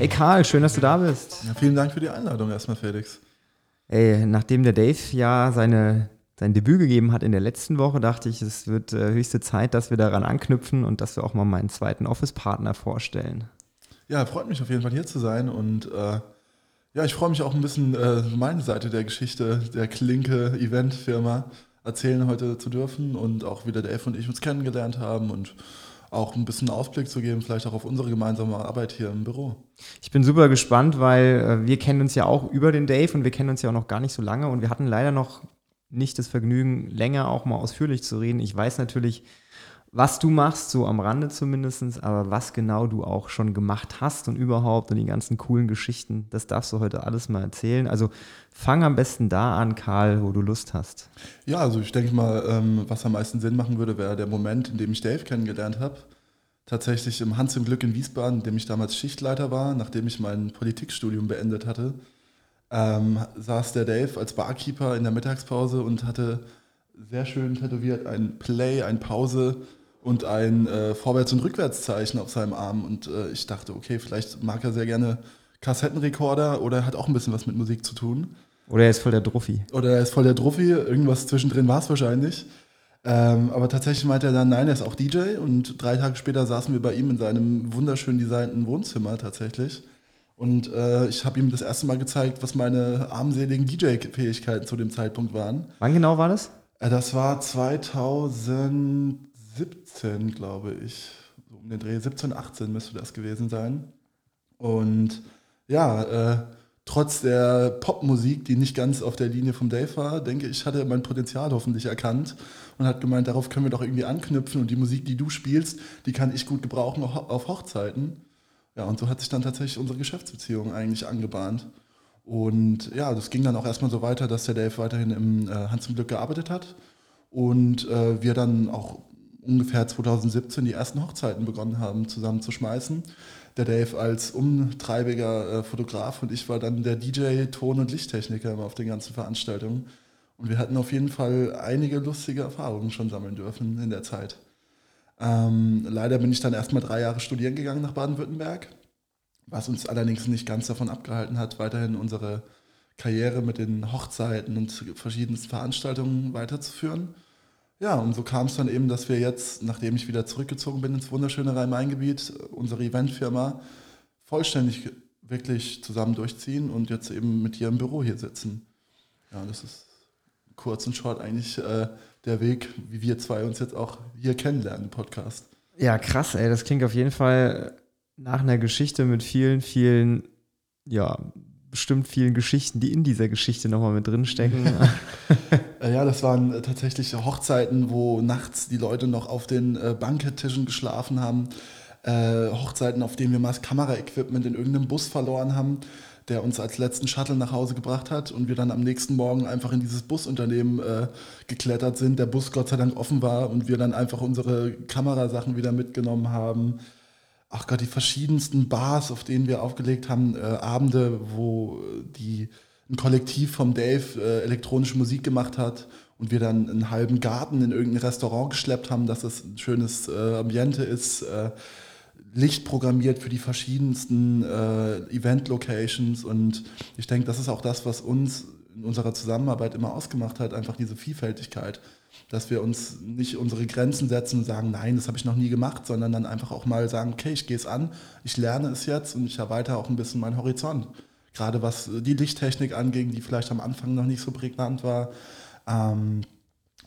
Hey Karl, schön, dass du da bist. Ja, vielen Dank für die Einladung erstmal, Felix. Ey, nachdem der Dave ja seine, sein Debüt gegeben hat in der letzten Woche, dachte ich, es wird äh, höchste Zeit, dass wir daran anknüpfen und dass wir auch mal meinen zweiten Office-Partner vorstellen. Ja, freut mich auf jeden Fall hier zu sein und äh, ja, ich freue mich auch ein bisschen äh, meine Seite der Geschichte der Klinke Event-Firma erzählen heute zu dürfen und auch wie der Dave und ich uns kennengelernt haben und auch ein bisschen Ausblick zu geben, vielleicht auch auf unsere gemeinsame Arbeit hier im Büro. Ich bin super gespannt, weil äh, wir kennen uns ja auch über den Dave und wir kennen uns ja auch noch gar nicht so lange und wir hatten leider noch nicht das Vergnügen, länger auch mal ausführlich zu reden. Ich weiß natürlich, was du machst, so am Rande zumindest, aber was genau du auch schon gemacht hast und überhaupt und die ganzen coolen Geschichten, das darfst du heute alles mal erzählen. Also fang am besten da an, Karl, wo du Lust hast. Ja, also ich denke mal, ähm, was am meisten Sinn machen würde, wäre der Moment, in dem ich Dave kennengelernt habe. Tatsächlich im Hans im Glück in Wiesbaden, in dem ich damals Schichtleiter war, nachdem ich mein Politikstudium beendet hatte, ähm, saß der Dave als Barkeeper in der Mittagspause und hatte sehr schön tätowiert ein Play, ein Pause und ein äh, Vorwärts- und Rückwärtszeichen auf seinem Arm. Und äh, ich dachte, okay, vielleicht mag er sehr gerne Kassettenrekorder oder hat auch ein bisschen was mit Musik zu tun. Oder er ist voll der Druffi. Oder er ist voll der Druffi, irgendwas zwischendrin war es wahrscheinlich. Ähm, aber tatsächlich meinte er dann, nein, er ist auch DJ. Und drei Tage später saßen wir bei ihm in seinem wunderschön designten Wohnzimmer tatsächlich. Und äh, ich habe ihm das erste Mal gezeigt, was meine armseligen DJ-Fähigkeiten zu dem Zeitpunkt waren. Wann genau war das? Äh, das war 2000. 17, glaube ich. So um den Dreh, 17, 18 müsste das gewesen sein. Und ja, äh, trotz der Popmusik, die nicht ganz auf der Linie vom Dave war, denke ich, hatte mein Potenzial hoffentlich erkannt und hat gemeint, darauf können wir doch irgendwie anknüpfen und die Musik, die du spielst, die kann ich gut gebrauchen auf Hochzeiten. Ja, und so hat sich dann tatsächlich unsere Geschäftsbeziehung eigentlich angebahnt. Und ja, das ging dann auch erstmal so weiter, dass der Dave weiterhin im äh, Hans zum Glück gearbeitet hat und äh, wir dann auch ungefähr 2017 die ersten Hochzeiten begonnen haben, zusammen zu schmeißen. Der Dave als umtreibiger äh, Fotograf und ich war dann der DJ, Ton- und Lichttechniker auf den ganzen Veranstaltungen. Und wir hatten auf jeden Fall einige lustige Erfahrungen schon sammeln dürfen in der Zeit. Ähm, leider bin ich dann erstmal drei Jahre studieren gegangen nach Baden-Württemberg, was uns allerdings nicht ganz davon abgehalten hat, weiterhin unsere Karriere mit den Hochzeiten und verschiedensten Veranstaltungen weiterzuführen. Ja, und so kam es dann eben, dass wir jetzt, nachdem ich wieder zurückgezogen bin ins wunderschöne Rhein-Main-Gebiet, unsere Eventfirma vollständig wirklich zusammen durchziehen und jetzt eben mit dir im Büro hier sitzen. Ja, das ist kurz und short eigentlich äh, der Weg, wie wir zwei uns jetzt auch hier kennenlernen im Podcast. Ja, krass, ey. Das klingt auf jeden Fall nach einer Geschichte mit vielen, vielen ja, bestimmt vielen Geschichten, die in dieser Geschichte nochmal mit drinstecken. Äh, ja, das waren äh, tatsächlich Hochzeiten, wo nachts die Leute noch auf den äh, Banketttischen geschlafen haben. Hochzeiten, auf denen wir mal das Kameraequipment in irgendeinem Bus verloren haben, der uns als letzten Shuttle nach Hause gebracht hat und wir dann am nächsten Morgen einfach in dieses Busunternehmen äh, geklettert sind. Der Bus Gott sei Dank offen war und wir dann einfach unsere Kamerasachen wieder mitgenommen haben ach Gott, die verschiedensten Bars, auf denen wir aufgelegt haben, äh, Abende, wo die ein Kollektiv vom Dave äh, elektronische Musik gemacht hat und wir dann einen halben Garten in irgendein Restaurant geschleppt haben, dass es ein schönes äh, Ambiente ist, äh, Licht programmiert für die verschiedensten äh, Event-Locations und ich denke, das ist auch das, was uns in unserer Zusammenarbeit immer ausgemacht hat, einfach diese Vielfältigkeit dass wir uns nicht unsere Grenzen setzen und sagen, nein, das habe ich noch nie gemacht, sondern dann einfach auch mal sagen, okay, ich gehe es an, ich lerne es jetzt und ich erweitere auch ein bisschen meinen Horizont. Gerade was die Lichttechnik anging, die vielleicht am Anfang noch nicht so prägnant war. Ähm,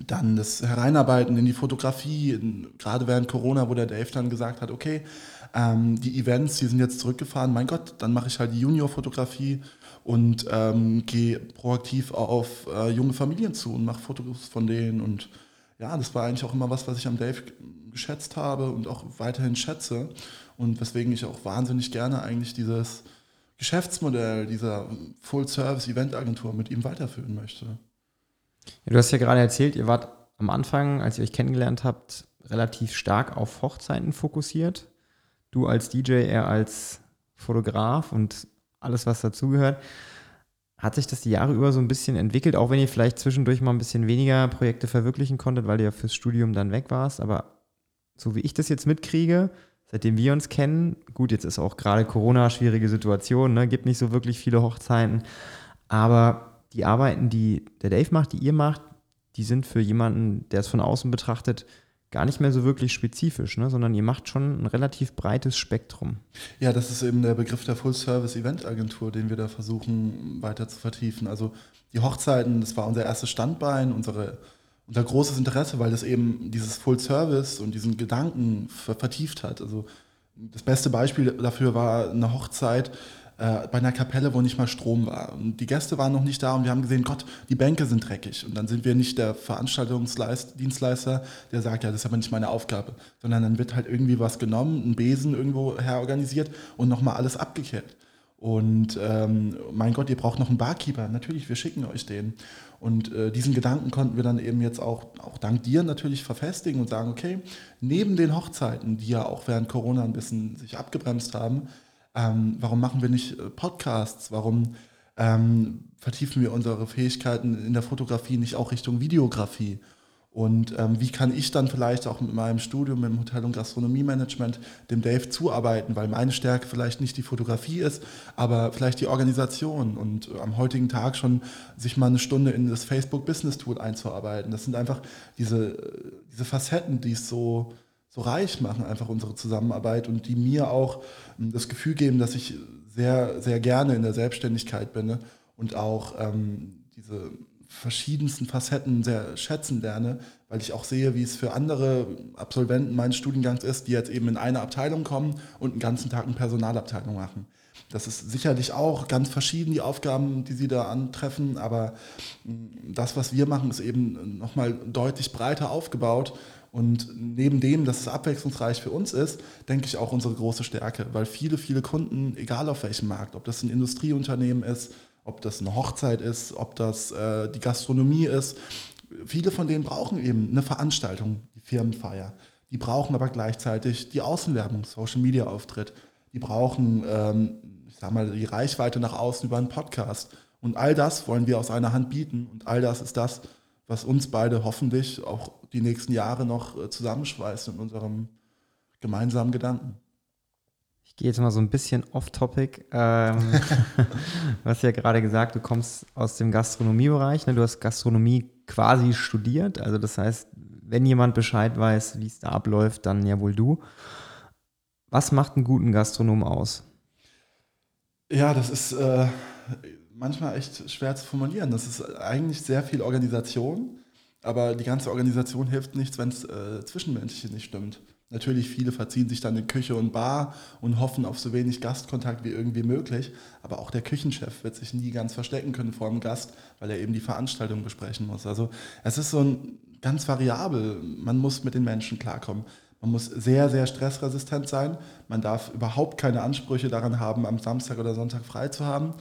dann das Hereinarbeiten in die Fotografie, gerade während Corona, wo der Dave dann gesagt hat, okay, ähm, die Events, die sind jetzt zurückgefahren, mein Gott, dann mache ich halt die Junior-Fotografie und ähm, gehe proaktiv auf äh, junge Familien zu und mache Fotos von denen. Und ja, das war eigentlich auch immer was, was ich am Dave geschätzt habe und auch weiterhin schätze. Und weswegen ich auch wahnsinnig gerne eigentlich dieses Geschäftsmodell dieser Full-Service-Event-Agentur mit ihm weiterführen möchte. Ja, du hast ja gerade erzählt, ihr wart am Anfang, als ihr euch kennengelernt habt, relativ stark auf Hochzeiten fokussiert. Du als DJ, er als Fotograf und alles, was dazugehört. Hat sich das die Jahre über so ein bisschen entwickelt, auch wenn ihr vielleicht zwischendurch mal ein bisschen weniger Projekte verwirklichen konntet, weil du ja fürs Studium dann weg warst. Aber so wie ich das jetzt mitkriege, seitdem wir uns kennen, gut, jetzt ist auch gerade Corona schwierige Situation, ne? gibt nicht so wirklich viele Hochzeiten, aber die Arbeiten, die der Dave macht, die ihr macht, die sind für jemanden, der es von außen betrachtet, gar nicht mehr so wirklich spezifisch, ne? sondern ihr macht schon ein relativ breites Spektrum. Ja, das ist eben der Begriff der Full-Service-Event-Agentur, den wir da versuchen weiter zu vertiefen. Also die Hochzeiten, das war unser erstes Standbein, unsere, unser großes Interesse, weil das eben dieses Full-Service und diesen Gedanken vertieft hat. Also das beste Beispiel dafür war eine Hochzeit, äh, bei einer Kapelle, wo nicht mal Strom war. Und die Gäste waren noch nicht da und wir haben gesehen, Gott, die Bänke sind dreckig. Und dann sind wir nicht der Veranstaltungsdienstleister, der sagt, ja, das ist aber nicht meine Aufgabe, sondern dann wird halt irgendwie was genommen, ein Besen irgendwo herorganisiert und nochmal alles abgekehrt. Und ähm, mein Gott, ihr braucht noch einen Barkeeper. Natürlich, wir schicken euch den. Und äh, diesen Gedanken konnten wir dann eben jetzt auch, auch dank dir natürlich verfestigen und sagen, okay, neben den Hochzeiten, die ja auch während Corona ein bisschen sich abgebremst haben, ähm, warum machen wir nicht äh, Podcasts? Warum ähm, vertiefen wir unsere Fähigkeiten in der Fotografie nicht auch Richtung Videografie? Und ähm, wie kann ich dann vielleicht auch mit meinem Studium im Hotel- und Gastronomiemanagement dem Dave zuarbeiten, weil meine Stärke vielleicht nicht die Fotografie ist, aber vielleicht die Organisation und äh, am heutigen Tag schon sich mal eine Stunde in das Facebook Business Tool einzuarbeiten. Das sind einfach diese, äh, diese Facetten, die es so, so reich machen, einfach unsere Zusammenarbeit und die mir auch ähm, das Gefühl geben, dass ich sehr, sehr gerne in der Selbstständigkeit bin ne? und auch ähm, diese verschiedensten Facetten sehr schätzen lerne, weil ich auch sehe, wie es für andere Absolventen meines Studiengangs ist, die jetzt eben in eine Abteilung kommen und einen ganzen Tag eine Personalabteilung machen. Das ist sicherlich auch ganz verschieden, die Aufgaben, die sie da antreffen, aber mm, das, was wir machen, ist eben nochmal deutlich breiter aufgebaut und neben dem, dass es abwechslungsreich für uns ist, denke ich auch unsere große Stärke, weil viele, viele Kunden, egal auf welchem Markt, ob das ein Industrieunternehmen ist, ob das eine Hochzeit ist, ob das äh, die Gastronomie ist, viele von denen brauchen eben eine Veranstaltung, die Firmenfeier. Die brauchen aber gleichzeitig die Außenwerbung, Social Media Auftritt. Die brauchen, ähm, ich sag mal, die Reichweite nach außen über einen Podcast. Und all das wollen wir aus einer Hand bieten. Und all das ist das, was uns beide hoffentlich auch die nächsten Jahre noch äh, zusammenschweißt in unserem gemeinsamen Gedanken. Ich gehe jetzt mal so ein bisschen off-topic. Ähm, du hast ja gerade gesagt, du kommst aus dem Gastronomiebereich. Ne? Du hast Gastronomie quasi studiert. Also das heißt, wenn jemand Bescheid weiß, wie es da abläuft, dann ja wohl du. Was macht einen guten Gastronom aus? Ja, das ist äh, manchmal echt schwer zu formulieren. Das ist eigentlich sehr viel Organisation, aber die ganze Organisation hilft nichts, wenn es äh, zwischenmenschlich nicht stimmt. Natürlich, viele verziehen sich dann in Küche und Bar und hoffen auf so wenig Gastkontakt wie irgendwie möglich. Aber auch der Küchenchef wird sich nie ganz verstecken können vor dem Gast, weil er eben die Veranstaltung besprechen muss. Also es ist so ein ganz variabel. Man muss mit den Menschen klarkommen. Man muss sehr, sehr stressresistent sein. Man darf überhaupt keine Ansprüche daran haben, am Samstag oder Sonntag frei zu haben.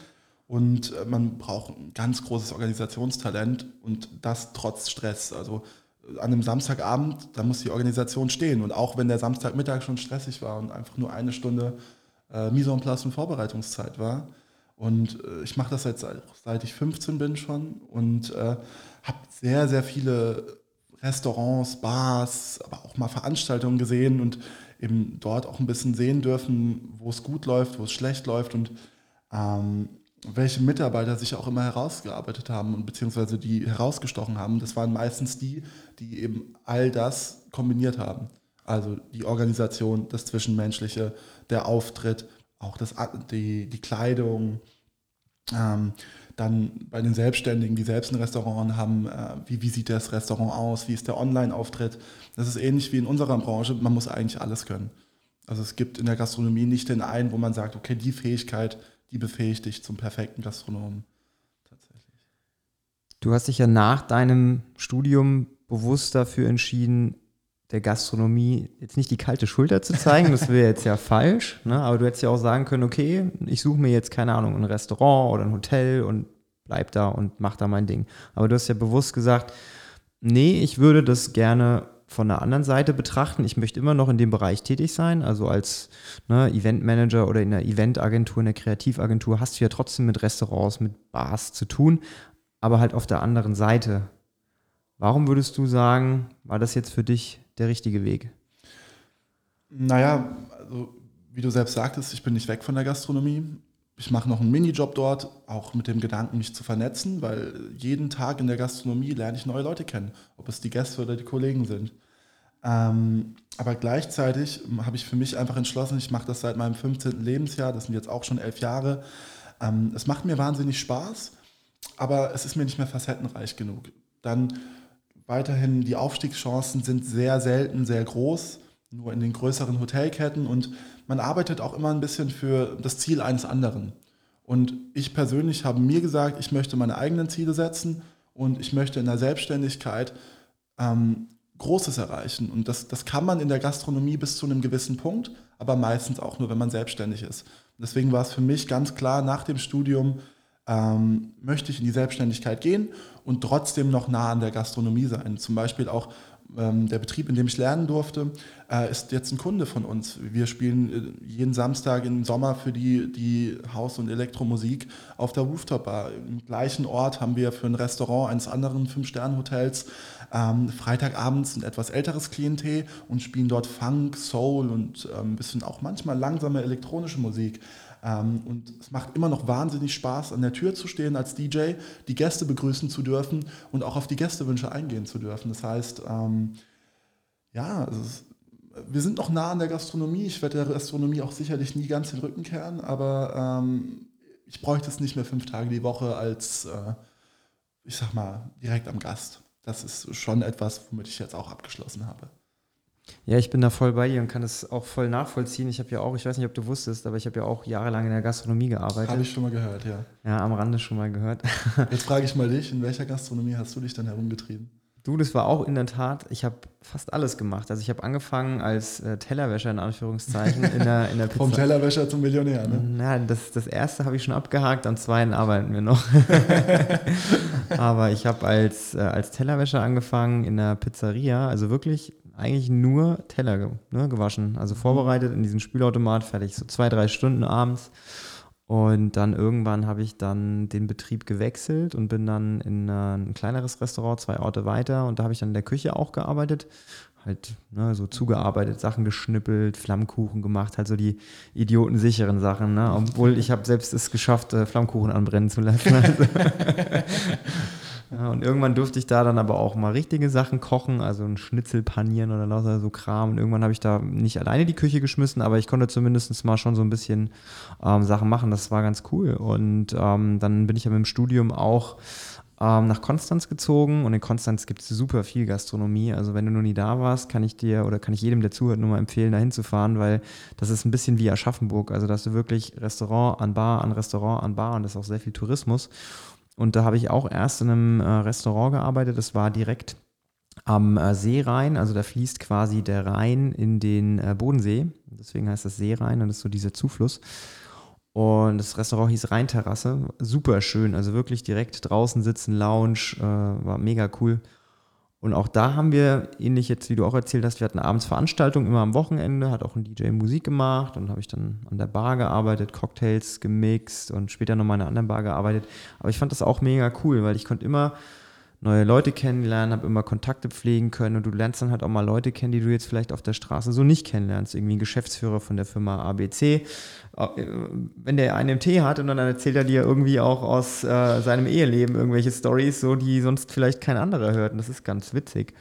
Und äh, man braucht ein ganz großes Organisationstalent und das trotz Stress. Also an einem Samstagabend, da muss die Organisation stehen. Und auch wenn der Samstagmittag schon stressig war und einfach nur eine Stunde äh, Mise en place und Vorbereitungszeit war. Und äh, ich mache das jetzt seit ich 15 bin schon und äh, habe sehr, sehr viele Restaurants, Bars, aber auch mal Veranstaltungen gesehen und eben dort auch ein bisschen sehen dürfen, wo es gut läuft, wo es schlecht läuft. Und ähm, welche Mitarbeiter sich auch immer herausgearbeitet haben und beziehungsweise die herausgestochen haben, das waren meistens die, die eben all das kombiniert haben. Also die Organisation, das Zwischenmenschliche, der Auftritt, auch das, die, die Kleidung. Ähm, dann bei den Selbstständigen, die selbst ein Restaurant haben, äh, wie, wie sieht das Restaurant aus, wie ist der Online-Auftritt. Das ist ähnlich wie in unserer Branche, man muss eigentlich alles können. Also es gibt in der Gastronomie nicht den einen, wo man sagt, okay, die Fähigkeit die befähigt dich zum perfekten Gastronomen. Tatsächlich. Du hast dich ja nach deinem Studium bewusst dafür entschieden, der Gastronomie jetzt nicht die kalte Schulter zu zeigen, das wäre jetzt ja falsch, ne? aber du hättest ja auch sagen können, okay, ich suche mir jetzt, keine Ahnung, ein Restaurant oder ein Hotel und bleib da und mach da mein Ding. Aber du hast ja bewusst gesagt, nee, ich würde das gerne von der anderen Seite betrachten. Ich möchte immer noch in dem Bereich tätig sein, also als ne, Eventmanager oder in der Eventagentur, in der Kreativagentur hast du ja trotzdem mit Restaurants, mit Bars zu tun, aber halt auf der anderen Seite. Warum würdest du sagen, war das jetzt für dich der richtige Weg? Naja, also wie du selbst sagtest, ich bin nicht weg von der Gastronomie. Ich mache noch einen Minijob dort, auch mit dem Gedanken, mich zu vernetzen, weil jeden Tag in der Gastronomie lerne ich neue Leute kennen, ob es die Gäste oder die Kollegen sind. Ähm, aber gleichzeitig habe ich für mich einfach entschlossen, ich mache das seit meinem 15. Lebensjahr, das sind jetzt auch schon elf Jahre. Ähm, es macht mir wahnsinnig Spaß, aber es ist mir nicht mehr facettenreich genug. Dann weiterhin, die Aufstiegschancen sind sehr selten, sehr groß, nur in den größeren Hotelketten und man arbeitet auch immer ein bisschen für das Ziel eines anderen. Und ich persönlich habe mir gesagt, ich möchte meine eigenen Ziele setzen und ich möchte in der Selbstständigkeit ähm, Großes erreichen. Und das, das kann man in der Gastronomie bis zu einem gewissen Punkt, aber meistens auch nur, wenn man selbstständig ist. Deswegen war es für mich ganz klar, nach dem Studium ähm, möchte ich in die Selbstständigkeit gehen und trotzdem noch nah an der Gastronomie sein. Zum Beispiel auch der Betrieb, in dem ich lernen durfte, äh, ist jetzt ein Kunde von uns. Wir spielen äh, jeden Samstag im Sommer für die, die Haus- und Elektromusik auf der Rooftop-Bar. Im gleichen Ort haben wir für ein Restaurant eines anderen Fünf-Sterne-Hotels ähm, Freitagabends ein etwas älteres Klientel und spielen dort Funk, Soul und ähm, ein bisschen auch manchmal langsame elektronische Musik. Ähm, und es macht immer noch wahnsinnig Spaß, an der Tür zu stehen als DJ, die Gäste begrüßen zu dürfen und auch auf die Gästewünsche eingehen zu dürfen. Das heißt, ähm, ja, ist, wir sind noch nah an der Gastronomie. Ich werde der Gastronomie auch sicherlich nie ganz den Rücken kehren, aber ähm, ich bräuchte es nicht mehr fünf Tage die Woche als, äh, ich sag mal, direkt am Gast. Das ist schon etwas, womit ich jetzt auch abgeschlossen habe. Ja, ich bin da voll bei dir und kann es auch voll nachvollziehen. Ich habe ja auch, ich weiß nicht, ob du wusstest, aber ich habe ja auch jahrelang in der Gastronomie gearbeitet. Habe ich schon mal gehört, ja. Ja, am Rande schon mal gehört. Jetzt frage ich mal dich, in welcher Gastronomie hast du dich dann herumgetrieben? Du, das war auch in der Tat, ich habe fast alles gemacht. Also ich habe angefangen als äh, Tellerwäscher in Anführungszeichen in der, in der Pizza. Vom Tellerwäscher zum Millionär, ne? Na, das, das erste habe ich schon abgehakt, am zweiten arbeiten wir noch. Aber ich habe als, äh, als Tellerwäscher angefangen in der Pizzeria, also wirklich eigentlich nur Teller ne, gewaschen. Also vorbereitet in diesen Spülautomat, fertig, so zwei, drei Stunden abends. Und dann irgendwann habe ich dann den Betrieb gewechselt und bin dann in ein kleineres Restaurant, zwei Orte weiter. Und da habe ich dann in der Küche auch gearbeitet. Halt ne, so zugearbeitet, Sachen geschnippelt, Flammkuchen gemacht, halt so die idiotensicheren Sachen. Ne? Obwohl ich habe selbst es geschafft, äh, Flammkuchen anbrennen zu lassen. Ja, und irgendwann durfte ich da dann aber auch mal richtige Sachen kochen, also ein Schnitzel panieren oder so Kram. Und irgendwann habe ich da nicht alleine die Küche geschmissen, aber ich konnte zumindest mal schon so ein bisschen ähm, Sachen machen. Das war ganz cool. Und ähm, dann bin ich ja mit dem Studium auch ähm, nach Konstanz gezogen und in Konstanz gibt es super viel Gastronomie. Also wenn du noch nie da warst, kann ich dir oder kann ich jedem, der zuhört, nur mal empfehlen, da hinzufahren, weil das ist ein bisschen wie Aschaffenburg. Also da hast du wirklich Restaurant an Bar an Restaurant an Bar und das ist auch sehr viel Tourismus. Und da habe ich auch erst in einem äh, Restaurant gearbeitet. Das war direkt am äh, Seerhein. Also da fließt quasi der Rhein in den äh, Bodensee. Deswegen heißt das Seerhein und das ist so dieser Zufluss. Und das Restaurant hieß Rheinterrasse. Super schön. Also wirklich direkt draußen sitzen, Lounge. War mega cool. Und auch da haben wir, ähnlich jetzt wie du auch erzählt hast, wir hatten abends Veranstaltungen immer am Wochenende, hat auch ein DJ Musik gemacht und habe ich dann an der Bar gearbeitet, Cocktails gemixt und später nochmal in einer anderen Bar gearbeitet. Aber ich fand das auch mega cool, weil ich konnte immer neue Leute kennenlernen, habe immer Kontakte pflegen können und du lernst dann halt auch mal Leute kennen, die du jetzt vielleicht auf der Straße so nicht kennenlernst. Irgendwie ein Geschäftsführer von der Firma ABC. Äh, wenn der einen im Tee hat und dann erzählt er dir irgendwie auch aus äh, seinem Eheleben irgendwelche Stories, so die sonst vielleicht kein anderer hört. Und das ist ganz witzig.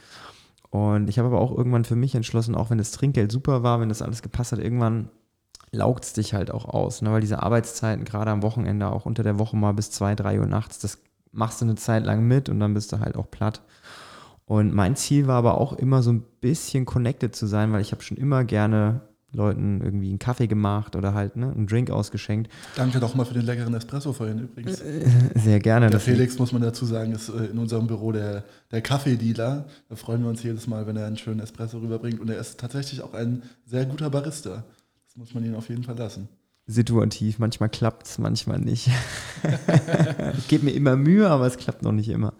Und ich habe aber auch irgendwann für mich entschlossen, auch wenn das Trinkgeld super war, wenn das alles gepasst hat, irgendwann laugt es dich halt auch aus. Ne? Weil diese Arbeitszeiten, gerade am Wochenende, auch unter der Woche mal bis zwei, drei Uhr nachts, das machst du eine Zeit lang mit und dann bist du halt auch platt. Und mein Ziel war aber auch immer so ein bisschen connected zu sein, weil ich habe schon immer gerne Leuten irgendwie einen Kaffee gemacht oder halt ne, einen Drink ausgeschenkt. Danke doch mal für den leckeren Espresso vorhin übrigens. Äh, sehr gerne. Der Felix, muss man dazu sagen, ist äh, in unserem Büro der, der Kaffeedealer. Da freuen wir uns jedes Mal, wenn er einen schönen Espresso rüberbringt. Und er ist tatsächlich auch ein sehr guter Barista. Das muss man ihm auf jeden Fall lassen. Situativ, manchmal klappt es, manchmal nicht. ich gebe mir immer Mühe, aber es klappt noch nicht immer.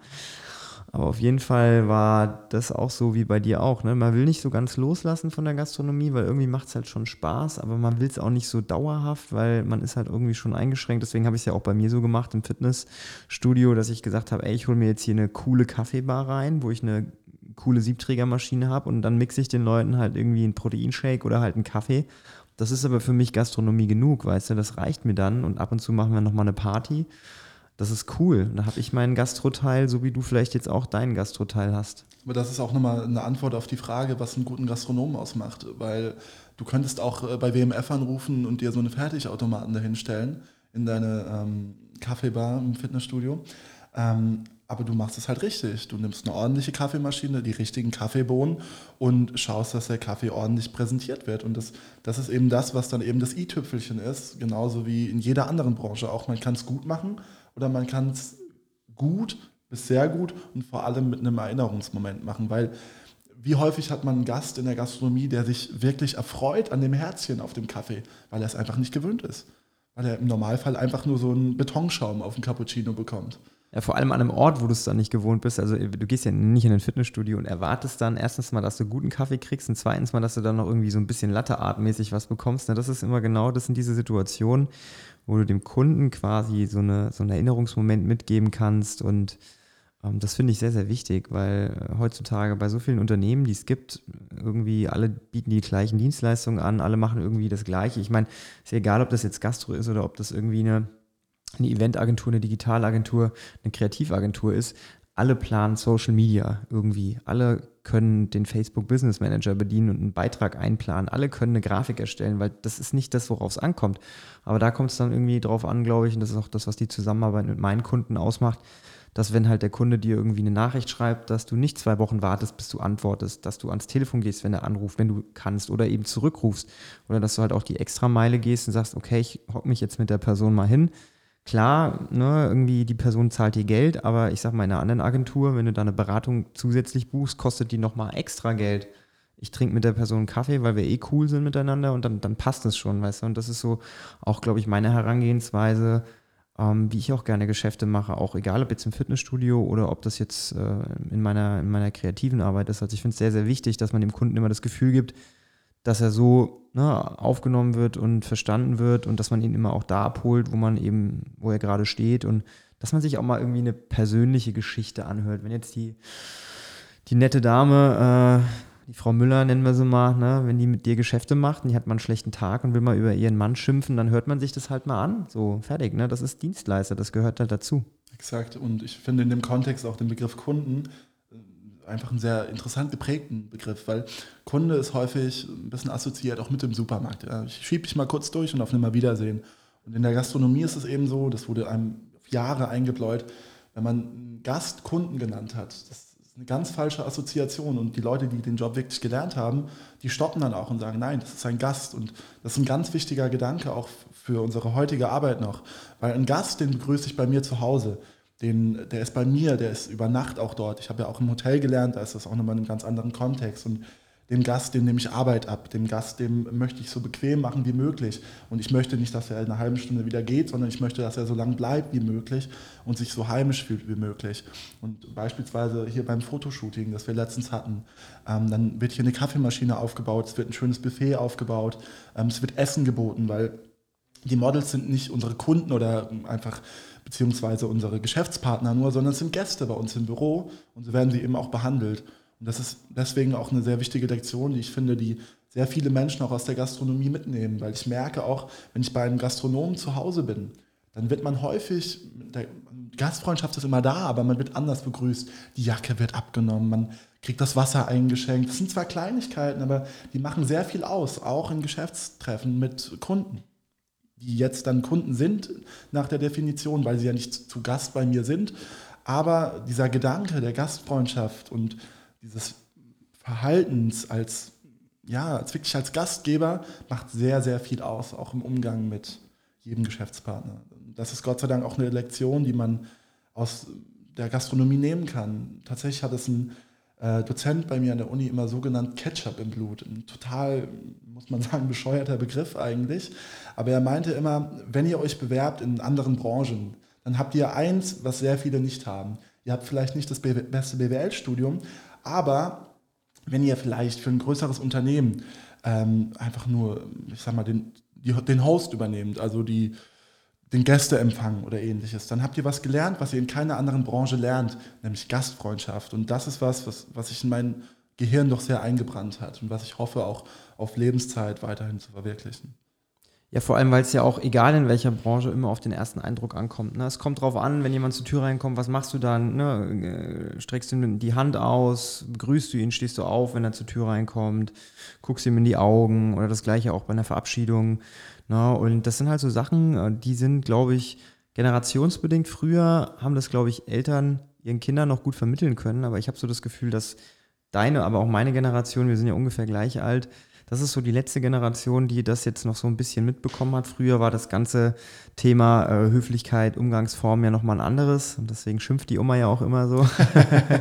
Aber auf jeden Fall war das auch so wie bei dir auch. Ne? Man will nicht so ganz loslassen von der Gastronomie, weil irgendwie macht es halt schon Spaß, aber man will es auch nicht so dauerhaft, weil man ist halt irgendwie schon eingeschränkt. Deswegen habe ich es ja auch bei mir so gemacht im Fitnessstudio, dass ich gesagt habe, ey, ich hole mir jetzt hier eine coole Kaffeebar rein, wo ich eine coole Siebträgermaschine habe und dann mixe ich den Leuten halt irgendwie einen Proteinshake oder halt einen Kaffee. Das ist aber für mich Gastronomie genug, weißt du, das reicht mir dann und ab und zu machen wir nochmal eine Party das ist cool. Da habe ich meinen Gastroteil, so wie du vielleicht jetzt auch deinen Gastroteil hast. Aber das ist auch nochmal eine Antwort auf die Frage, was einen guten Gastronomen ausmacht. Weil du könntest auch äh, bei WMF anrufen und dir so eine Fertigautomaten dahinstellen in deine ähm, Kaffeebar im Fitnessstudio. Ähm, aber du machst es halt richtig. Du nimmst eine ordentliche Kaffeemaschine, die richtigen Kaffeebohnen und schaust, dass der Kaffee ordentlich präsentiert wird. Und das, das ist eben das, was dann eben das i-Tüpfelchen ist, genauso wie in jeder anderen Branche auch. Man kann es gut machen, oder man kann es gut bis sehr gut und vor allem mit einem Erinnerungsmoment machen, weil wie häufig hat man einen Gast in der Gastronomie, der sich wirklich erfreut an dem Herzchen auf dem Kaffee, weil er es einfach nicht gewöhnt ist. Weil er im Normalfall einfach nur so einen Betonschaum auf dem Cappuccino bekommt. Ja, vor allem an einem Ort, wo du es dann nicht gewohnt bist. Also du gehst ja nicht in ein Fitnessstudio und erwartest dann erstens mal, dass du guten Kaffee kriegst und zweitens mal, dass du dann noch irgendwie so ein bisschen Latteartmäßig was bekommst. das ist immer genau, das sind diese Situationen, wo du dem Kunden quasi so, eine, so einen Erinnerungsmoment mitgeben kannst. Und ähm, das finde ich sehr, sehr wichtig, weil äh, heutzutage bei so vielen Unternehmen, die es gibt, irgendwie alle bieten die gleichen Dienstleistungen an, alle machen irgendwie das Gleiche. Ich meine, ist ja egal, ob das jetzt Gastro ist oder ob das irgendwie eine, eine Eventagentur, eine Digitalagentur, eine Kreativagentur ist alle planen Social Media irgendwie. Alle können den Facebook Business Manager bedienen und einen Beitrag einplanen. Alle können eine Grafik erstellen, weil das ist nicht das, worauf es ankommt. Aber da kommt es dann irgendwie drauf an, glaube ich, und das ist auch das, was die Zusammenarbeit mit meinen Kunden ausmacht, dass wenn halt der Kunde dir irgendwie eine Nachricht schreibt, dass du nicht zwei Wochen wartest, bis du antwortest, dass du ans Telefon gehst, wenn er anruft, wenn du kannst oder eben zurückrufst oder dass du halt auch die extra Meile gehst und sagst, okay, ich hock mich jetzt mit der Person mal hin, Klar, ne, irgendwie die Person zahlt dir Geld, aber ich sag mal, in einer anderen Agentur, wenn du da eine Beratung zusätzlich buchst, kostet die nochmal extra Geld. Ich trinke mit der Person Kaffee, weil wir eh cool sind miteinander und dann, dann passt es schon, weißt du? Und das ist so auch, glaube ich, meine Herangehensweise, ähm, wie ich auch gerne Geschäfte mache, auch egal ob jetzt im Fitnessstudio oder ob das jetzt äh, in, meiner, in meiner kreativen Arbeit ist. Also ich finde es sehr, sehr wichtig, dass man dem Kunden immer das Gefühl gibt, dass er so ne, aufgenommen wird und verstanden wird und dass man ihn immer auch da abholt, wo man eben, wo er gerade steht und dass man sich auch mal irgendwie eine persönliche Geschichte anhört. Wenn jetzt die, die nette Dame, äh, die Frau Müller nennen wir sie mal, ne, wenn die mit dir Geschäfte macht und die hat mal einen schlechten Tag und will mal über ihren Mann schimpfen, dann hört man sich das halt mal an. So, fertig, ne? Das ist Dienstleister, das gehört halt dazu. Exakt. Und ich finde in dem Kontext auch den Begriff Kunden einfach einen sehr interessant geprägten Begriff, weil Kunde ist häufig ein bisschen assoziiert auch mit dem Supermarkt. Ich schiebe dich mal kurz durch und auf ein Wiedersehen. Und in der Gastronomie ist es eben so, das wurde einem Jahre eingebläut, wenn man einen Gast Kunden genannt hat. Das ist eine ganz falsche Assoziation. Und die Leute, die den Job wirklich gelernt haben, die stoppen dann auch und sagen, nein, das ist ein Gast. Und das ist ein ganz wichtiger Gedanke auch für unsere heutige Arbeit noch. Weil ein Gast, den begrüße ich bei mir zu Hause den, der ist bei mir, der ist über Nacht auch dort. Ich habe ja auch im Hotel gelernt, da ist das auch nochmal in einem ganz anderen Kontext. Und dem Gast, dem nehme ich Arbeit ab. Dem Gast, dem möchte ich so bequem machen wie möglich. Und ich möchte nicht, dass er in einer halben Stunde wieder geht, sondern ich möchte, dass er so lange bleibt wie möglich und sich so heimisch fühlt wie möglich. Und beispielsweise hier beim Fotoshooting, das wir letztens hatten, ähm, dann wird hier eine Kaffeemaschine aufgebaut, es wird ein schönes Buffet aufgebaut, ähm, es wird Essen geboten, weil die Models sind nicht unsere Kunden oder einfach beziehungsweise unsere Geschäftspartner nur, sondern es sind Gäste bei uns im Büro und so werden sie eben auch behandelt. Und das ist deswegen auch eine sehr wichtige Lektion, die ich finde, die sehr viele Menschen auch aus der Gastronomie mitnehmen, weil ich merke auch, wenn ich bei einem Gastronomen zu Hause bin, dann wird man häufig, Gastfreundschaft ist immer da, aber man wird anders begrüßt. Die Jacke wird abgenommen, man kriegt das Wasser eingeschenkt. Das sind zwar Kleinigkeiten, aber die machen sehr viel aus, auch in Geschäftstreffen mit Kunden die jetzt dann Kunden sind nach der Definition, weil sie ja nicht zu Gast bei mir sind. Aber dieser Gedanke der Gastfreundschaft und dieses Verhaltens als ja, als wirklich als Gastgeber macht sehr, sehr viel aus, auch im Umgang mit jedem Geschäftspartner. Das ist Gott sei Dank auch eine Lektion, die man aus der Gastronomie nehmen kann. Tatsächlich hat es ein äh, Dozent bei mir an der Uni immer so genannt Ketchup im Blut. Ein total, muss man sagen, bescheuerter Begriff eigentlich. Aber er meinte immer, wenn ihr euch bewerbt in anderen Branchen, dann habt ihr eins, was sehr viele nicht haben. Ihr habt vielleicht nicht das beste BWL-Studium, aber wenn ihr vielleicht für ein größeres Unternehmen ähm, einfach nur, ich sag mal, den, die, den Host übernehmt, also die, den Gästeempfang oder ähnliches, dann habt ihr was gelernt, was ihr in keiner anderen Branche lernt, nämlich Gastfreundschaft. Und das ist was, was, was sich in mein Gehirn doch sehr eingebrannt hat und was ich hoffe auch auf Lebenszeit weiterhin zu verwirklichen. Ja, vor allem, weil es ja auch, egal in welcher Branche, immer auf den ersten Eindruck ankommt. Ne? Es kommt drauf an, wenn jemand zur Tür reinkommt, was machst du dann? Ne? Äh, streckst du ihm die Hand aus, begrüßt du ihn, stehst du auf, wenn er zur Tür reinkommt, guckst ihm in die Augen oder das gleiche auch bei einer Verabschiedung. Ne? Und das sind halt so Sachen, äh, die sind, glaube ich, generationsbedingt. Früher haben das, glaube ich, Eltern ihren Kindern noch gut vermitteln können, aber ich habe so das Gefühl, dass deine, aber auch meine Generation, wir sind ja ungefähr gleich alt, das ist so die letzte Generation, die das jetzt noch so ein bisschen mitbekommen hat. Früher war das ganze Thema äh, Höflichkeit, Umgangsform ja nochmal ein anderes. Und deswegen schimpft die Oma ja auch immer so.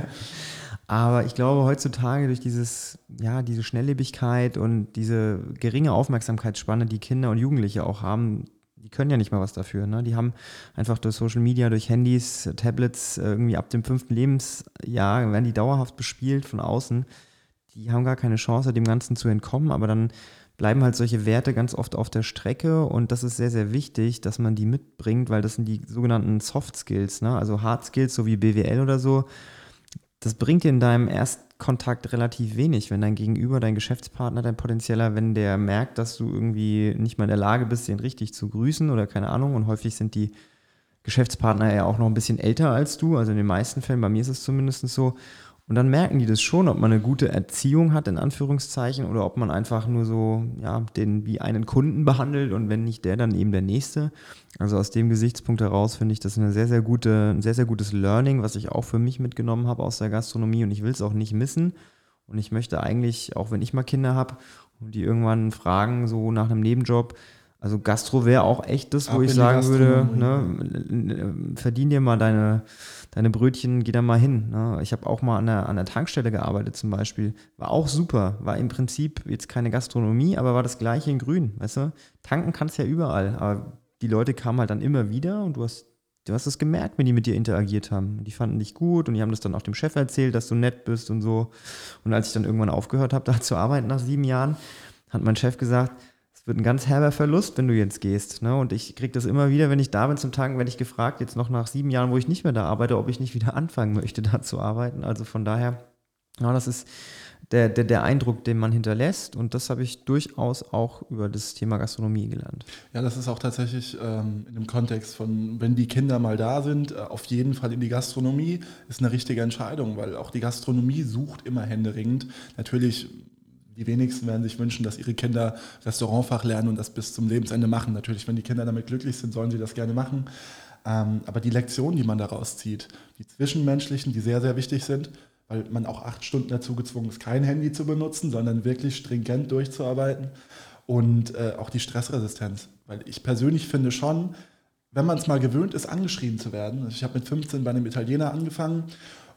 Aber ich glaube, heutzutage durch dieses, ja, diese Schnelllebigkeit und diese geringe Aufmerksamkeitsspanne, die Kinder und Jugendliche auch haben, die können ja nicht mal was dafür. Ne? Die haben einfach durch Social Media, durch Handys, Tablets, irgendwie ab dem fünften Lebensjahr werden die dauerhaft bespielt von außen die haben gar keine Chance, dem Ganzen zu entkommen, aber dann bleiben halt solche Werte ganz oft auf der Strecke und das ist sehr, sehr wichtig, dass man die mitbringt, weil das sind die sogenannten Soft Skills, ne? also Hard Skills, so wie BWL oder so. Das bringt dir in deinem Erstkontakt relativ wenig, wenn dein Gegenüber, dein Geschäftspartner, dein potenzieller, wenn der merkt, dass du irgendwie nicht mal in der Lage bist, den richtig zu grüßen oder keine Ahnung und häufig sind die Geschäftspartner ja auch noch ein bisschen älter als du, also in den meisten Fällen, bei mir ist es zumindest so und dann merken die das schon, ob man eine gute Erziehung hat, in Anführungszeichen, oder ob man einfach nur so, ja, den wie einen Kunden behandelt und wenn nicht der, dann eben der nächste. Also aus dem Gesichtspunkt heraus finde ich das eine sehr, sehr gute, ein sehr, sehr gutes Learning, was ich auch für mich mitgenommen habe aus der Gastronomie und ich will es auch nicht missen. Und ich möchte eigentlich, auch wenn ich mal Kinder habe und die irgendwann fragen, so nach einem Nebenjob, also Gastro wäre auch echt das, wo Ab ich sagen würde, ne, verdien dir mal deine, deine Brötchen, geh da mal hin. Ne? Ich habe auch mal an der, an der Tankstelle gearbeitet zum Beispiel. War auch super. War im Prinzip jetzt keine Gastronomie, aber war das gleiche in grün. Weißt du? Tanken kannst ja überall. Aber die Leute kamen halt dann immer wieder und du hast du hast es gemerkt, wenn die mit dir interagiert haben. Die fanden dich gut und die haben das dann auch dem Chef erzählt, dass du nett bist und so. Und als ich dann irgendwann aufgehört habe, da zu arbeiten nach sieben Jahren, hat mein Chef gesagt, es wird ein ganz herber Verlust, wenn du jetzt gehst. Ne? Und ich kriege das immer wieder, wenn ich da bin zum Tanken, werde ich gefragt, jetzt noch nach sieben Jahren, wo ich nicht mehr da arbeite, ob ich nicht wieder anfangen möchte, da zu arbeiten. Also von daher, ja, das ist der, der, der Eindruck, den man hinterlässt. Und das habe ich durchaus auch über das Thema Gastronomie gelernt. Ja, das ist auch tatsächlich ähm, in dem Kontext von, wenn die Kinder mal da sind, äh, auf jeden Fall in die Gastronomie, ist eine richtige Entscheidung, weil auch die Gastronomie sucht immer händeringend. Natürlich die wenigsten werden sich wünschen, dass ihre Kinder Restaurantfach lernen und das bis zum Lebensende machen. Natürlich, wenn die Kinder damit glücklich sind, sollen sie das gerne machen. Ähm, aber die Lektionen, die man daraus zieht, die zwischenmenschlichen, die sehr, sehr wichtig sind, weil man auch acht Stunden dazu gezwungen ist, kein Handy zu benutzen, sondern wirklich stringent durchzuarbeiten und äh, auch die Stressresistenz. Weil ich persönlich finde schon, wenn man es mal gewöhnt ist, angeschrieben zu werden. Also ich habe mit 15 bei einem Italiener angefangen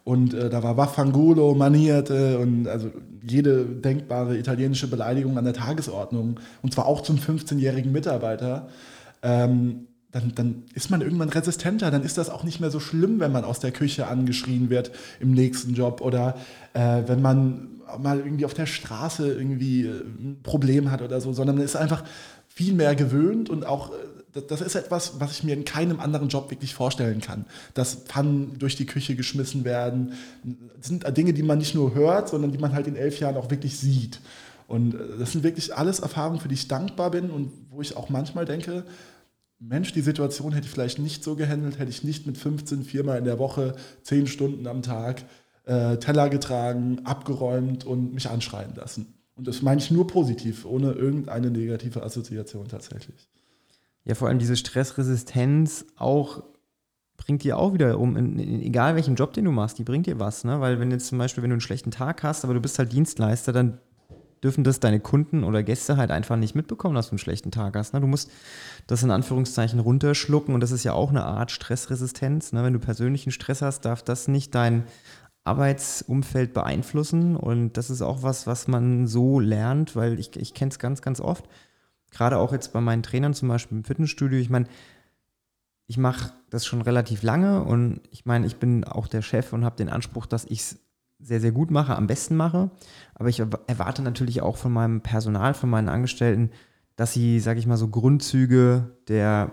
und äh, da war Waffangulo, Manierte und also jede denkbare italienische Beleidigung an der Tagesordnung. Und zwar auch zum 15-jährigen Mitarbeiter. Ähm, dann, dann, ist man irgendwann resistenter. Dann ist das auch nicht mehr so schlimm, wenn man aus der Küche angeschrien wird im nächsten Job oder äh, wenn man mal irgendwie auf der Straße irgendwie äh, ein Problem hat oder so, sondern man ist einfach viel mehr gewöhnt und auch äh, das ist etwas, was ich mir in keinem anderen Job wirklich vorstellen kann. Dass Pfannen durch die Küche geschmissen werden. Das sind Dinge, die man nicht nur hört, sondern die man halt in elf Jahren auch wirklich sieht. Und äh, das sind wirklich alles Erfahrungen, für die ich dankbar bin und wo ich auch manchmal denke, Mensch, die Situation hätte ich vielleicht nicht so gehandelt, hätte ich nicht mit 15 viermal in der Woche, zehn Stunden am Tag äh, Teller getragen, abgeräumt und mich anschreien lassen. Und das meine ich nur positiv, ohne irgendeine negative Assoziation tatsächlich. Ja, vor allem diese Stressresistenz auch bringt dir auch wieder um, in, in, egal welchen Job den du machst, die bringt dir was, ne? Weil wenn jetzt zum Beispiel, wenn du einen schlechten Tag hast, aber du bist halt Dienstleister, dann dürfen das deine Kunden oder Gäste halt einfach nicht mitbekommen, dass du einen schlechten Tag hast. Ne? Du musst das in Anführungszeichen runterschlucken und das ist ja auch eine Art Stressresistenz. Ne? Wenn du persönlichen Stress hast, darf das nicht dein Arbeitsumfeld beeinflussen und das ist auch was, was man so lernt, weil ich, ich kenne es ganz, ganz oft. Gerade auch jetzt bei meinen Trainern zum Beispiel im Fitnessstudio. Ich meine, ich mache das schon relativ lange und ich meine, ich bin auch der Chef und habe den Anspruch, dass ich es sehr, sehr gut mache, am besten mache. Aber ich erwarte natürlich auch von meinem Personal, von meinen Angestellten, dass sie, sage ich mal, so Grundzüge der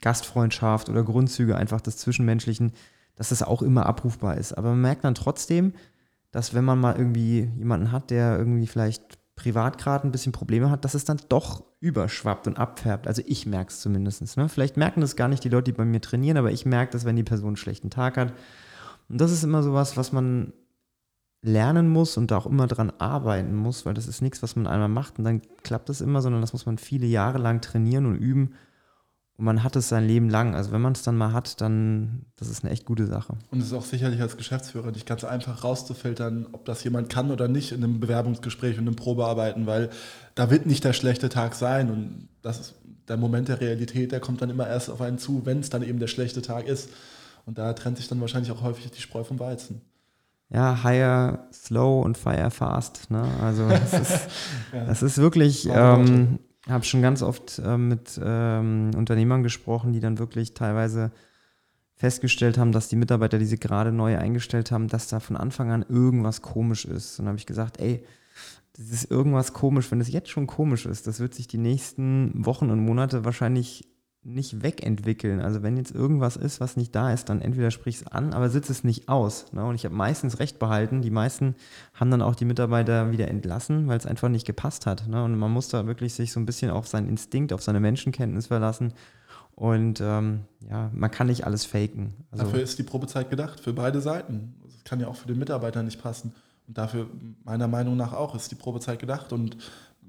Gastfreundschaft oder Grundzüge einfach des Zwischenmenschlichen, dass das auch immer abrufbar ist. Aber man merkt dann trotzdem, dass wenn man mal irgendwie jemanden hat, der irgendwie vielleicht privat gerade ein bisschen Probleme hat, dass es dann doch überschwappt und abfärbt. Also ich merke es zumindest. Ne? Vielleicht merken das gar nicht die Leute, die bei mir trainieren, aber ich merke das, wenn die Person einen schlechten Tag hat. Und das ist immer so was, was man lernen muss und da auch immer dran arbeiten muss, weil das ist nichts, was man einmal macht und dann klappt das immer, sondern das muss man viele Jahre lang trainieren und üben. Und man hat es sein Leben lang. Also wenn man es dann mal hat, dann das ist eine echt gute Sache. Und es ist auch sicherlich als Geschäftsführer nicht ganz einfach rauszufiltern, ob das jemand kann oder nicht in einem Bewerbungsgespräch und einem Probearbeiten, weil da wird nicht der schlechte Tag sein. Und das ist der Moment der Realität, der kommt dann immer erst auf einen zu, wenn es dann eben der schlechte Tag ist. Und da trennt sich dann wahrscheinlich auch häufig die Spreu vom Weizen ja, hire slow und fire fast. Ne? Also es ist, ja. das ist wirklich, ähm, habe schon ganz oft äh, mit ähm, Unternehmern gesprochen, die dann wirklich teilweise festgestellt haben, dass die Mitarbeiter, die sie gerade neu eingestellt haben, dass da von Anfang an irgendwas komisch ist. Und dann habe ich gesagt, ey, das ist irgendwas komisch, wenn es jetzt schon komisch ist, das wird sich die nächsten Wochen und Monate wahrscheinlich nicht wegentwickeln. Also wenn jetzt irgendwas ist, was nicht da ist, dann entweder sprich es an, aber sitze es nicht aus. Ne? Und ich habe meistens recht behalten. Die meisten haben dann auch die Mitarbeiter wieder entlassen, weil es einfach nicht gepasst hat. Ne? Und man muss da wirklich sich so ein bisschen auf seinen Instinkt, auf seine Menschenkenntnis verlassen. Und ähm, ja, man kann nicht alles faken. Also dafür ist die Probezeit gedacht, für beide Seiten. Das kann ja auch für den Mitarbeiter nicht passen. Und dafür, meiner Meinung nach auch, ist die Probezeit gedacht. Und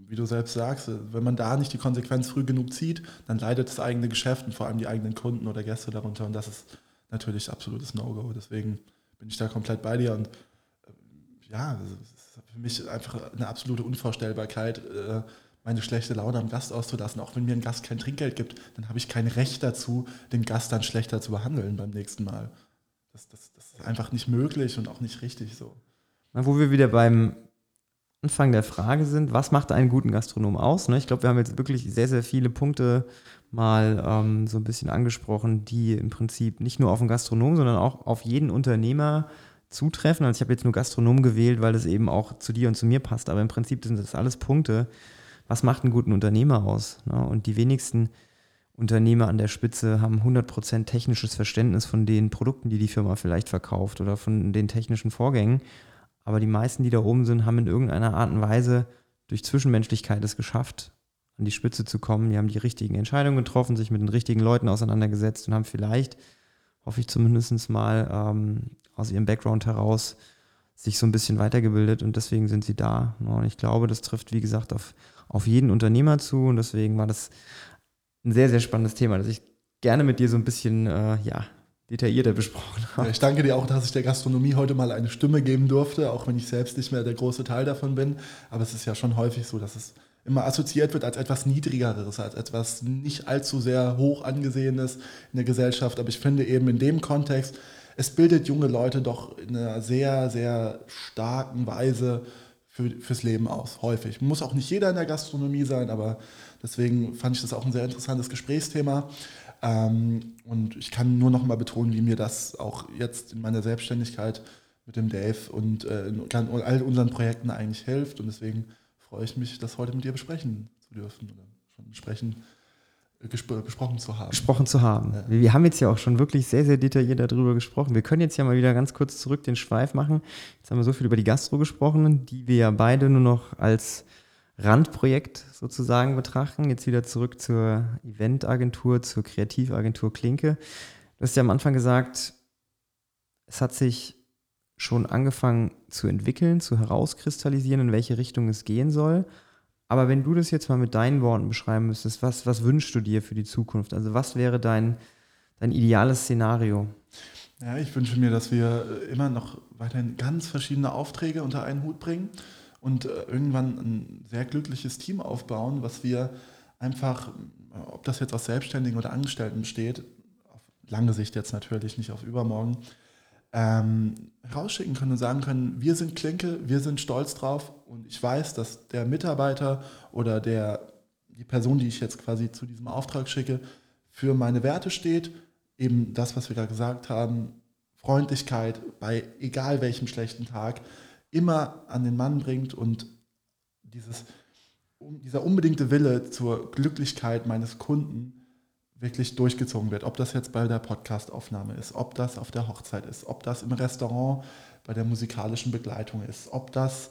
wie du selbst sagst, wenn man da nicht die Konsequenz früh genug zieht, dann leidet das eigene Geschäft und vor allem die eigenen Kunden oder Gäste darunter. Und das ist natürlich absolutes No-Go. Deswegen bin ich da komplett bei dir. Und äh, ja, das ist für mich einfach eine absolute Unvorstellbarkeit, äh, meine schlechte Laune am Gast auszulassen. Auch wenn mir ein Gast kein Trinkgeld gibt, dann habe ich kein Recht dazu, den Gast dann schlechter zu behandeln beim nächsten Mal. Das, das, das ist einfach nicht möglich und auch nicht richtig so. Wo wir wieder beim Anfang der Frage sind, was macht einen guten Gastronom aus? Ne? Ich glaube, wir haben jetzt wirklich sehr, sehr viele Punkte mal ähm, so ein bisschen angesprochen, die im Prinzip nicht nur auf den Gastronom, sondern auch auf jeden Unternehmer zutreffen. Also ich habe jetzt nur Gastronom gewählt, weil das eben auch zu dir und zu mir passt, aber im Prinzip sind das alles Punkte. Was macht einen guten Unternehmer aus? Ne? Und die wenigsten Unternehmer an der Spitze haben 100% technisches Verständnis von den Produkten, die die Firma vielleicht verkauft oder von den technischen Vorgängen. Aber die meisten, die da oben sind, haben in irgendeiner Art und Weise durch Zwischenmenschlichkeit es geschafft, an die Spitze zu kommen. Die haben die richtigen Entscheidungen getroffen, sich mit den richtigen Leuten auseinandergesetzt und haben vielleicht, hoffe ich zumindest mal, ähm, aus ihrem Background heraus sich so ein bisschen weitergebildet und deswegen sind sie da. Und ich glaube, das trifft, wie gesagt, auf, auf jeden Unternehmer zu und deswegen war das ein sehr, sehr spannendes Thema, das ich gerne mit dir so ein bisschen äh, ja, detaillierter besprochen haben. Ja, ich danke dir auch, dass ich der Gastronomie heute mal eine Stimme geben durfte, auch wenn ich selbst nicht mehr der große Teil davon bin. Aber es ist ja schon häufig so, dass es immer assoziiert wird als etwas Niedrigeres, als etwas nicht allzu sehr hoch angesehenes in der Gesellschaft. Aber ich finde eben in dem Kontext, es bildet junge Leute doch in einer sehr, sehr starken Weise für, fürs Leben aus, häufig. Muss auch nicht jeder in der Gastronomie sein, aber deswegen fand ich das auch ein sehr interessantes Gesprächsthema. Ähm, und ich kann nur noch mal betonen, wie mir das auch jetzt in meiner Selbstständigkeit mit dem Dave und äh, in all unseren Projekten eigentlich hilft. Und deswegen freue ich mich, das heute mit dir besprechen zu dürfen oder schon besprechen, äh, gespr besprochen zu haben. Gesprochen zu haben. Ja. Wir haben jetzt ja auch schon wirklich sehr, sehr detailliert darüber gesprochen. Wir können jetzt ja mal wieder ganz kurz zurück den Schweif machen. Jetzt haben wir so viel über die Gastro gesprochen, die wir ja beide nur noch als Randprojekt sozusagen betrachten. Jetzt wieder zurück zur Eventagentur, zur Kreativagentur Klinke. Du hast ja am Anfang gesagt, es hat sich schon angefangen zu entwickeln, zu herauskristallisieren, in welche Richtung es gehen soll. Aber wenn du das jetzt mal mit deinen Worten beschreiben müsstest, was, was wünschst du dir für die Zukunft? Also was wäre dein, dein ideales Szenario? Ja, ich wünsche mir, dass wir immer noch weiterhin ganz verschiedene Aufträge unter einen Hut bringen und äh, irgendwann ein sehr glückliches Team aufbauen, was wir einfach, ob das jetzt aus Selbstständigen oder Angestellten besteht, auf lange Sicht jetzt natürlich, nicht auf übermorgen, ähm, rausschicken können und sagen können, wir sind Klinke, wir sind stolz drauf und ich weiß, dass der Mitarbeiter oder der, die Person, die ich jetzt quasi zu diesem Auftrag schicke, für meine Werte steht, eben das, was wir da gesagt haben, Freundlichkeit bei egal welchem schlechten Tag immer an den Mann bringt und dieses, dieser unbedingte Wille zur Glücklichkeit meines Kunden wirklich durchgezogen wird. Ob das jetzt bei der Podcastaufnahme ist, ob das auf der Hochzeit ist, ob das im Restaurant bei der musikalischen Begleitung ist, ob das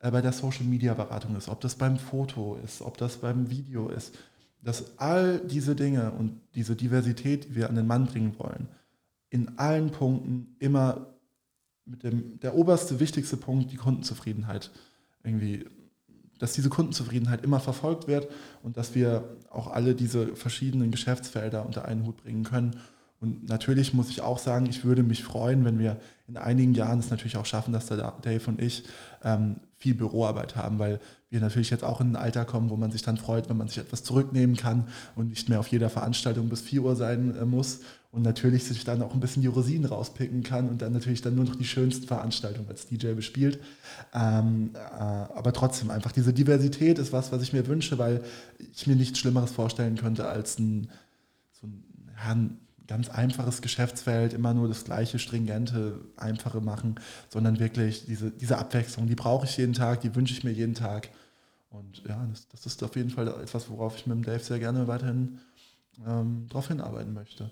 äh, bei der Social-Media-Beratung ist, ob das beim Foto ist, ob das beim Video ist. Dass all diese Dinge und diese Diversität, die wir an den Mann bringen wollen, in allen Punkten immer mit dem, der oberste, wichtigste Punkt, die Kundenzufriedenheit irgendwie dass diese Kundenzufriedenheit immer verfolgt wird und dass wir auch alle diese verschiedenen Geschäftsfelder unter einen Hut bringen können. Und natürlich muss ich auch sagen, ich würde mich freuen, wenn wir in einigen Jahren es natürlich auch schaffen, dass der Dave und ich ähm, viel Büroarbeit haben, weil wir natürlich jetzt auch in ein Alter kommen, wo man sich dann freut, wenn man sich etwas zurücknehmen kann und nicht mehr auf jeder Veranstaltung bis 4 Uhr sein äh, muss und natürlich sich dann auch ein bisschen die Rosinen rauspicken kann und dann natürlich dann nur noch die schönsten Veranstaltungen als DJ bespielt. Ähm, äh, aber trotzdem, einfach diese Diversität ist was, was ich mir wünsche, weil ich mir nichts Schlimmeres vorstellen könnte als ein, so ein, ganz einfaches Geschäftsfeld, immer nur das gleiche, stringente, einfache machen, sondern wirklich diese, diese Abwechslung, die brauche ich jeden Tag, die wünsche ich mir jeden Tag. Und ja, das, das ist auf jeden Fall etwas, worauf ich mit dem Dave sehr gerne weiterhin ähm, darauf hinarbeiten möchte.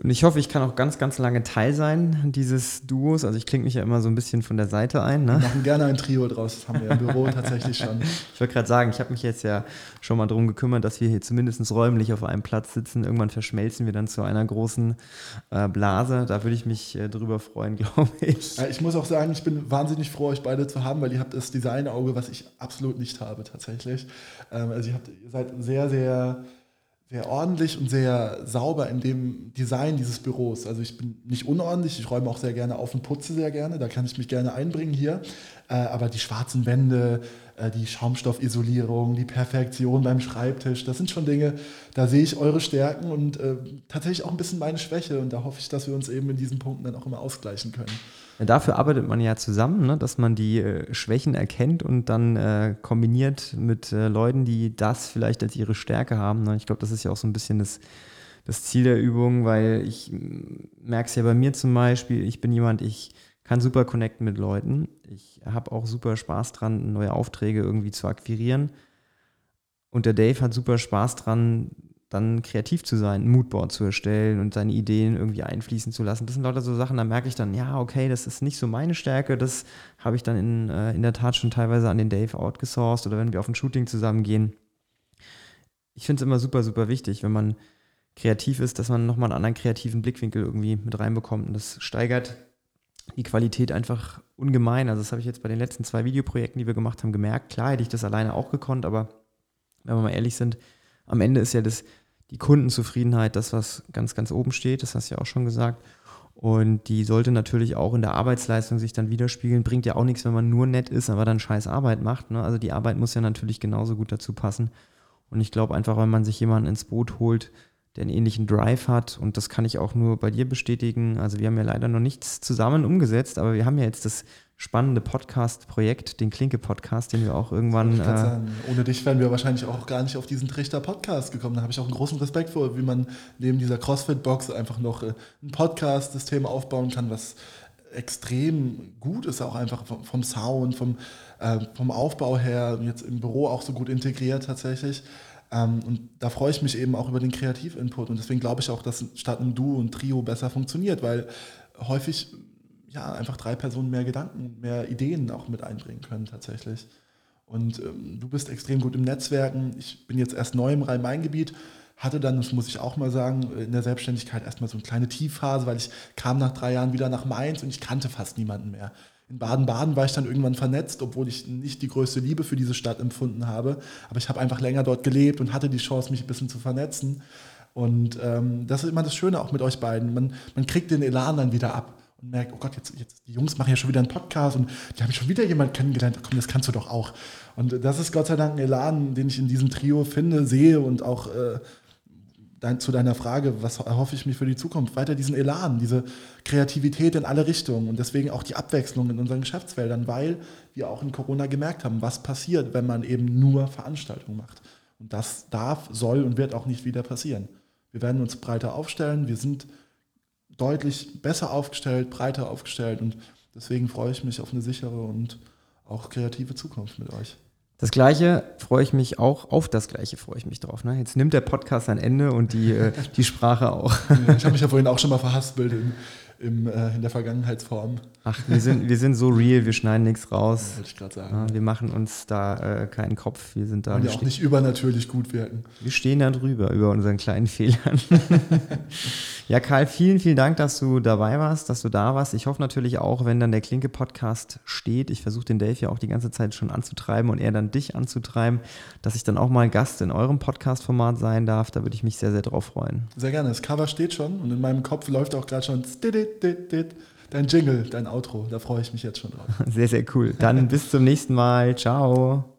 Und ich hoffe, ich kann auch ganz, ganz lange Teil sein dieses Duos. Also ich klinge mich ja immer so ein bisschen von der Seite ein. Ne? Wir machen gerne ein Trio draus, das haben wir im Büro tatsächlich schon. Ich wollte gerade sagen, ich habe mich jetzt ja schon mal darum gekümmert, dass wir hier zumindest räumlich auf einem Platz sitzen. Irgendwann verschmelzen wir dann zu einer großen äh, Blase. Da würde ich mich äh, drüber freuen, glaube ich. Ja, ich muss auch sagen, ich bin wahnsinnig froh, euch beide zu haben, weil ihr habt das Designauge, was ich absolut nicht habe tatsächlich. Ähm, also ihr, habt, ihr seid sehr, sehr sehr ordentlich und sehr sauber in dem Design dieses Büros. Also ich bin nicht unordentlich, ich räume auch sehr gerne auf und putze sehr gerne, da kann ich mich gerne einbringen hier. Äh, aber die schwarzen Wände, äh, die Schaumstoffisolierung, die Perfektion beim Schreibtisch, das sind schon Dinge, da sehe ich eure Stärken und äh, tatsächlich auch ein bisschen meine Schwäche. Und da hoffe ich, dass wir uns eben in diesen Punkten dann auch immer ausgleichen können. Dafür arbeitet man ja zusammen, ne? dass man die äh, Schwächen erkennt und dann äh, kombiniert mit äh, Leuten, die das vielleicht als ihre Stärke haben. Ne? Ich glaube, das ist ja auch so ein bisschen das, das Ziel der Übung, weil ich merke es ja bei mir zum Beispiel, ich bin jemand, ich kann super connecten mit Leuten. Ich habe auch super Spaß dran, neue Aufträge irgendwie zu akquirieren. Und der Dave hat super Spaß dran, dann kreativ zu sein, ein Moodboard zu erstellen und seine Ideen irgendwie einfließen zu lassen. Das sind lauter so Sachen, da merke ich dann, ja, okay, das ist nicht so meine Stärke, das habe ich dann in, äh, in der Tat schon teilweise an den Dave outgesourced oder wenn wir auf ein Shooting zusammengehen. Ich finde es immer super, super wichtig, wenn man kreativ ist, dass man nochmal einen anderen kreativen Blickwinkel irgendwie mit reinbekommt und das steigert die Qualität einfach ungemein. Also das habe ich jetzt bei den letzten zwei Videoprojekten, die wir gemacht haben, gemerkt. Klar hätte ich das alleine auch gekonnt, aber wenn wir mal ehrlich sind, am Ende ist ja das, die Kundenzufriedenheit das, was ganz, ganz oben steht. Das hast du ja auch schon gesagt. Und die sollte natürlich auch in der Arbeitsleistung sich dann widerspiegeln. Bringt ja auch nichts, wenn man nur nett ist, aber dann scheiß Arbeit macht. Ne? Also die Arbeit muss ja natürlich genauso gut dazu passen. Und ich glaube einfach, wenn man sich jemanden ins Boot holt, der einen ähnlichen Drive hat, und das kann ich auch nur bei dir bestätigen. Also wir haben ja leider noch nichts zusammen umgesetzt, aber wir haben ja jetzt das spannende Podcast-Projekt, den Klinke-Podcast, den wir auch irgendwann. Äh Ohne dich wären wir wahrscheinlich auch gar nicht auf diesen Trichter-Podcast gekommen. Da habe ich auch einen großen Respekt vor, wie man neben dieser CrossFit-Box einfach noch äh, ein Podcast-System aufbauen kann, was extrem gut ist, auch einfach vom Sound, vom, äh, vom Aufbau her, jetzt im Büro auch so gut integriert tatsächlich. Ähm, und da freue ich mich eben auch über den Kreativinput. Und deswegen glaube ich auch, dass statt einem Duo und Trio besser funktioniert, weil häufig ja, einfach drei Personen mehr Gedanken, mehr Ideen auch mit einbringen können tatsächlich. Und ähm, du bist extrem gut im Netzwerken. Ich bin jetzt erst neu im Rhein-Main-Gebiet, hatte dann, das muss ich auch mal sagen, in der Selbstständigkeit erstmal so eine kleine Tiefphase, weil ich kam nach drei Jahren wieder nach Mainz und ich kannte fast niemanden mehr. In Baden-Baden war ich dann irgendwann vernetzt, obwohl ich nicht die größte Liebe für diese Stadt empfunden habe. Aber ich habe einfach länger dort gelebt und hatte die Chance, mich ein bisschen zu vernetzen. Und ähm, das ist immer das Schöne auch mit euch beiden. Man, man kriegt den Elan dann wieder ab. und merkt, oh Gott, jetzt, jetzt die Jungs machen ja schon wieder einen Podcast und die haben schon wieder jemanden kennengelernt. Komm, das kannst du doch auch. Und das ist Gott sei Dank ein Elan, den ich in diesem Trio finde, sehe und auch äh, dein, zu deiner Frage, was erhoffe ich mir für die Zukunft? Weiter diesen Elan, diese Kreativität in alle Richtungen und deswegen auch die Abwechslung in unseren Geschäftsfeldern, weil wir auch in Corona gemerkt haben, was passiert, wenn man eben nur Veranstaltungen macht. Und das darf, soll und wird auch nicht wieder passieren. Wir werden uns breiter aufstellen. Wir sind deutlich besser aufgestellt, breiter aufgestellt und deswegen freue ich mich auf eine sichere und auch kreative Zukunft mit euch. Das gleiche freue ich mich auch, auf das gleiche freue ich mich drauf. Ne? Jetzt nimmt der Podcast ein Ende und die, äh, die Sprache auch. ich habe mich ja vorhin auch schon mal verhaspelt in, im, äh, in der Vergangenheitsform. Ach, wir sind, wir sind so real, wir schneiden nichts raus. Ja, wollte ich gerade sagen. Ja, wir machen uns da äh, keinen Kopf. Wir sind da. Wollen ja auch nicht übernatürlich gut wirken. Wir stehen da drüber, über unseren kleinen Fehlern. ja, Karl, vielen, vielen Dank, dass du dabei warst, dass du da warst. Ich hoffe natürlich auch, wenn dann der Klinke-Podcast steht, ich versuche den Dave ja auch die ganze Zeit schon anzutreiben und er dann dich anzutreiben, dass ich dann auch mal Gast in eurem Podcast-Format sein darf. Da würde ich mich sehr, sehr drauf freuen. Sehr gerne. Das Cover steht schon und in meinem Kopf läuft auch gerade schon dein Jingle, dein Outro. Da freue ich mich jetzt schon drauf. Sehr, sehr cool. Dann bis zum nächsten Mal. Ciao.